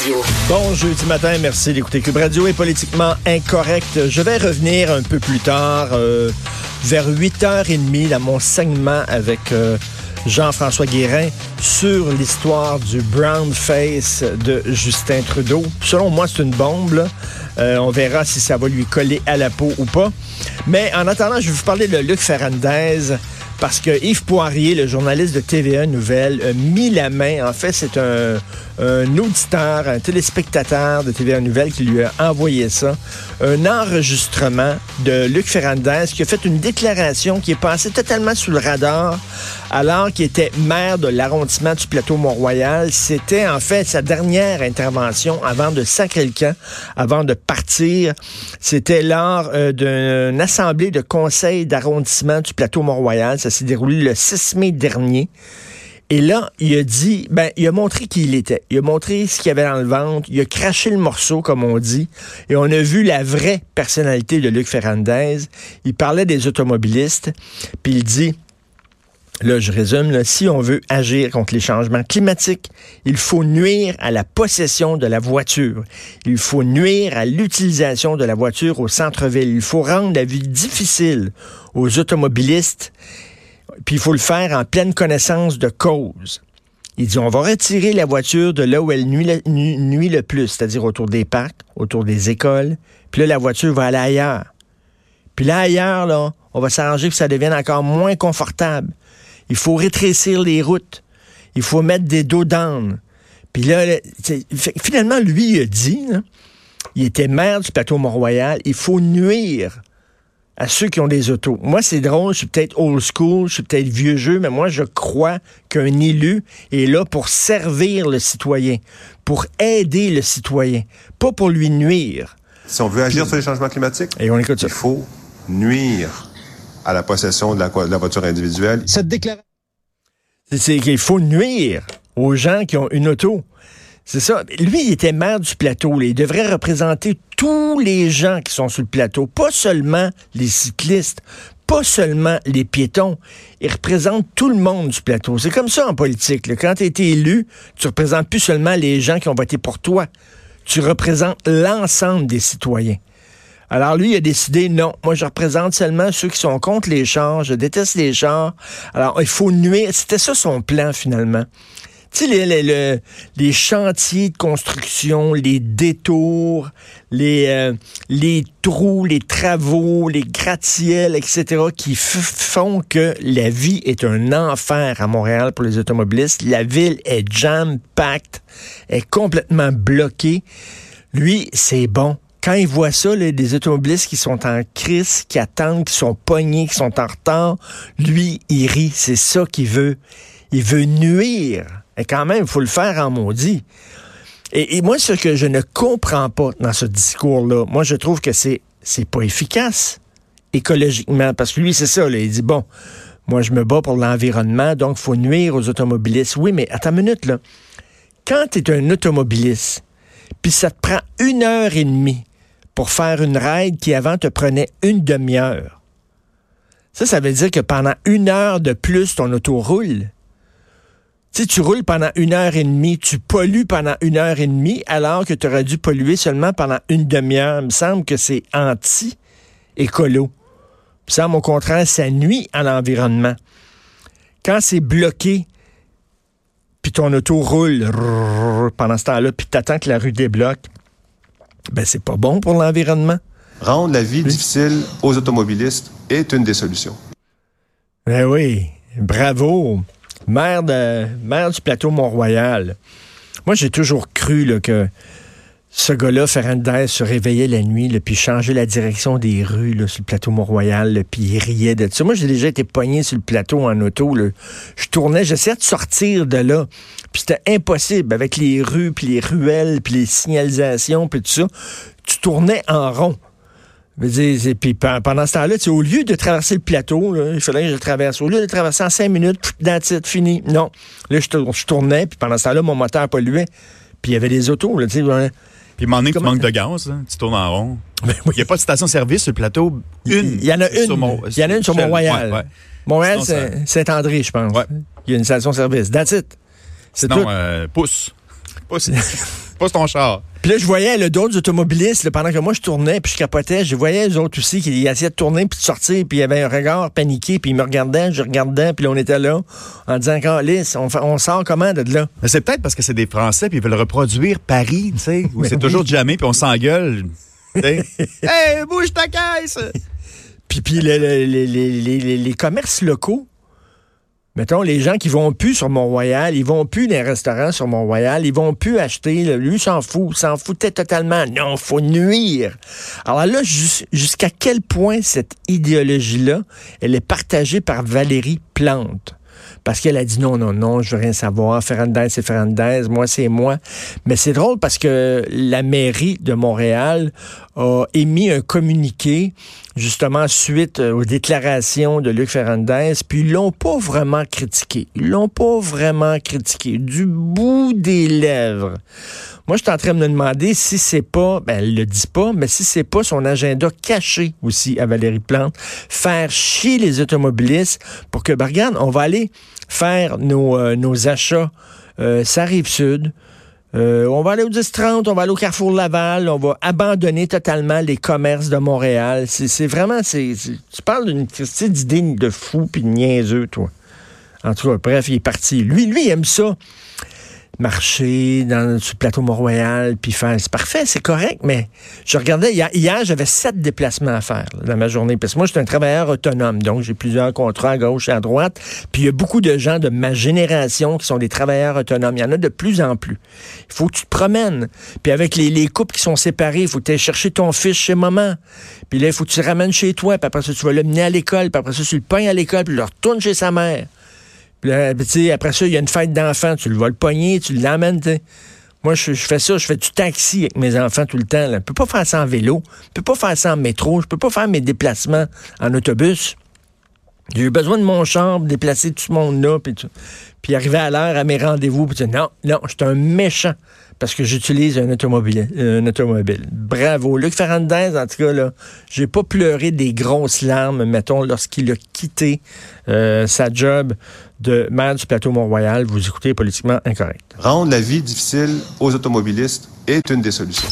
Radio. Bon jeudi matin, merci d'écouter Cube Radio est politiquement incorrect. Je vais revenir un peu plus tard, euh, vers 8h30, dans mon segment avec euh, Jean-François Guérin sur l'histoire du brown face de Justin Trudeau. Selon moi, c'est une bombe. Euh, on verra si ça va lui coller à la peau ou pas. Mais en attendant, je vais vous parler de Luc Ferrandez parce que Yves Poirier, le journaliste de TVA Nouvelle, a mis la main. En fait, c'est un, un auditeur, un téléspectateur de TVA Nouvelle qui lui a envoyé ça. Un enregistrement de Luc Ferrandez qui a fait une déclaration qui est passée totalement sous le radar alors qu'il était maire de l'arrondissement du plateau Mont-Royal. C'était en fait sa dernière intervention avant de sacrer le camp, avant de partir. C'était lors euh, d'une assemblée de conseil d'arrondissement du plateau Mont-Royal. Ça s'est déroulé le 6 mai dernier. Et là, il a dit, ben, il a montré qui il était. Il a montré ce qu'il y avait dans le ventre. Il a craché le morceau, comme on dit. Et on a vu la vraie personnalité de Luc Ferrandez. Il parlait des automobilistes. Puis il dit, Là, je résume, si on veut agir contre les changements climatiques, il faut nuire à la possession de la voiture. Il faut nuire à l'utilisation de la voiture au centre-ville. Il faut rendre la vie difficile aux automobilistes. Puis il faut le faire en pleine connaissance de cause. Il dit, on va retirer la voiture de là où elle nuit le, nu- nuit le plus, c'est-à-dire autour des parcs, autour des écoles. Puis là, la voiture va aller ailleurs. Puis là, ailleurs, là, on va s'arranger que ça devienne encore moins confortable. Il faut rétrécir les routes. Il faut mettre des dos d'âne. Puis là, finalement, lui, il a dit, là, il était maire du plateau Mont-Royal, il faut nuire à ceux qui ont des autos. Moi, c'est drôle, je suis peut-être old school, je suis peut-être vieux jeu, mais moi, je crois qu'un élu est là pour servir le citoyen, pour aider le citoyen, pas pour lui nuire. Si on veut agir sur les changements climatiques, Et on écoute ça. il faut nuire à la possession de la, de la voiture individuelle. Cette déclaration. C'est- C'est qu'il faut nuire aux gens qui ont une auto. C'est ça. Lui, il était maire du plateau. là. Il devrait représenter tous les gens qui sont sur le plateau, pas seulement les cyclistes, pas seulement les piétons. Il représente tout le monde du plateau. C'est comme ça en politique. là. Quand tu été élu, tu représentes plus seulement les gens qui ont voté pour toi. Tu représentes l'ensemble des citoyens. Alors lui, il a décidé, non, moi je représente seulement ceux qui sont contre les chars, je déteste les chars. Alors il faut nuire, c'était ça son plan finalement. Tu sais, les, les, les- chantiers de construction, les détours, les, euh, les trous, les travaux, les gratte-ciels, etc., qui font que la vie est un enfer à Montréal pour les automobilistes. La ville est jam-packed, est complètement bloquée. Lui, c'est bon. Quand il voit ça, là, des automobilistes qui sont en crise, qui attendent, qui sont pognés, qui sont en retard, lui, il rit. C'est ça qu'il veut. Il veut nuire. Et quand même, il faut le faire en maudit. Et, et moi, ce que je ne comprends pas dans ce discours-là, moi, je trouve que c'est c'est pas efficace écologiquement. Parce que lui, c'est ça. Là, il dit, bon, moi, je me bats pour l'environnement, donc il faut nuire aux automobilistes. Oui, mais attends une minute, là. Quand tu es un automobiliste, puis ça te prend une heure et demie pour faire une ride qui avant te prenait une demi-heure. Ça, ça veut dire que pendant une heure de plus, ton auto roule. Sais, tu roules pendant une heure et demie, tu pollues pendant une heure et demie, alors que tu aurais dû polluer seulement pendant une demi-heure. Il me semble que c'est anti-écolo. Il me semble au contraire, ça nuit à l'environnement. Quand c'est bloqué, puis ton auto roule pendant ce temps-là, puis t'attends que la rue débloque, ben c'est pas bon pour l'environnement. Rendre la vie difficile aux automobilistes est une des solutions. Ben oui, bravo. Maire, de, maire du plateau Mont-Royal. Moi, j'ai toujours cru là, que ce gars-là, Ferrandez, se réveillait la nuit, là, puis changeait la direction des rues sur le plateau Mont-Royal, puis il riait de ça. Moi, j'ai déjà été pogné sur le plateau en auto. Je tournais, j'essayais de sortir de là, puis c'était impossible avec les rues, puis les ruelles, puis les signalisations, puis tout ça. Tu tournais en rond. C'est- Puis pe- pendant ce temps-là, au lieu de traverser le plateau, il fallait que je le traverse. Au lieu de traverser en cinq minutes, it, fini. Non. Là, je, tour- je tournais, puis pendant ce temps-là, mon moteur polluait. Puis il y avait des autos, là. Puis, donné, tu manques de gaz, hein, tu tournes en rond. Ben oui. Il n'y a pas de station-service sur le plateau. Une. Il y en a une. Sur Mont- il y en a une sur. Mont-Royal. Ouais, ouais. Montréal, c'est Saint-André, je pense. Ouais. Il y a une station-service. That's it. C'est Sinon, tout. euh, pousse. Pousse. pas ton char. Puis là, je voyais là, d'autres automobilistes, là, pendant que moi je tournais, puis je capotais, je voyais les autres aussi qui essayaient de tourner puis de sortir, puis il y avait un regard paniqué, puis ils me regardaient, je regardais, puis là, on était là en disant Lys, on, on sort comment de là? C'est peut-être parce que c'est des Français puis ils veulent reproduire Paris, tu sais, où c'est toujours jamais puis on s'engueule. hey, bouge ta caisse! Puis, puis le- le- les, les- les- les- les commerces locaux, mettons, les gens qui vont plus sur Mont-Royal, ils vont plus dans les restaurants sur Mont-Royal, ils vont plus acheter, lui s'en fout, s'en foutait totalement. Non, faut nuire. Alors là, jus- jusqu'à quel point cette idéologie-là, elle est partagée par Valérie Plante? Parce qu'elle a dit non, non, non, je veux rien savoir. Ferrandez, c'est Ferrandez. Moi, c'est moi. Mais c'est drôle parce que la mairie de Montréal a émis un communiqué justement suite euh, aux déclarations de Luc Ferrandez, puis ils l'ont pas vraiment critiqué. Ils l'ont pas vraiment critiqué. Du bout des lèvres. Moi, je suis en train de me demander si c'est pas, ben, elle le dit pas, mais si c'est pas son agenda caché aussi à Valérie Plante, faire chier les automobilistes pour que, ben, regarde, on va aller faire nos, euh, achats, euh, ça arrive sud. Euh, on va aller au 10-30, on va aller au Carrefour Laval, on va abandonner totalement les commerces de Montréal. C'est vraiment, c'est tu parles d'une d'idée de fou puis de niaiseux, toi. En tout cas, bref, il est parti. Lui, lui, il aime ça. Marcher dans, le plateau Mont-Royal, puis faire. C'est parfait, c'est correct, mais je regardais, hier, j'avais sept déplacements à faire dans ma journée. Parce que moi, je suis un travailleur autonome, donc j'ai plusieurs contrats à gauche et à droite. Puis il y a beaucoup de gens de ma génération qui sont des travailleurs autonomes. Il y en a de plus en plus. Il faut que tu te promènes. Puis avec les, les couples qui sont séparés, il faut que chercher ton fils chez maman. Puis là, il faut que tu le ramènes chez toi. Puis après ça, tu vas le mener à l'école. Puis après ça, tu le pognes à l'école. Puis le retourne chez sa mère. Sais, après ça, il y a une fête d'enfants. Tu le vas le pogner, tu l'emmènes. Moi, je, fais ça, je fais du taxi avec mes enfants tout le temps. Là. Je peux pas faire ça en vélo. Je peux pas faire ça en métro. Je peux pas faire mes déplacements en autobus. J'ai eu besoin de mon pour déplacer tout ce monde-là. Puis, puis arriver à l'heure à mes rendez-vous. Puis non, non, je suis un méchant parce que j'utilise un automobile, un automobile. Bravo. Luc Ferrandez, en tout cas, là, j'ai pas pleuré des grosses larmes, mettons, lorsqu'il a quitté euh, sa job de maire du plateau Mont-Royal. Vous écoutez Politiquement Incorrect. Rendre la vie difficile aux automobilistes est une des solutions.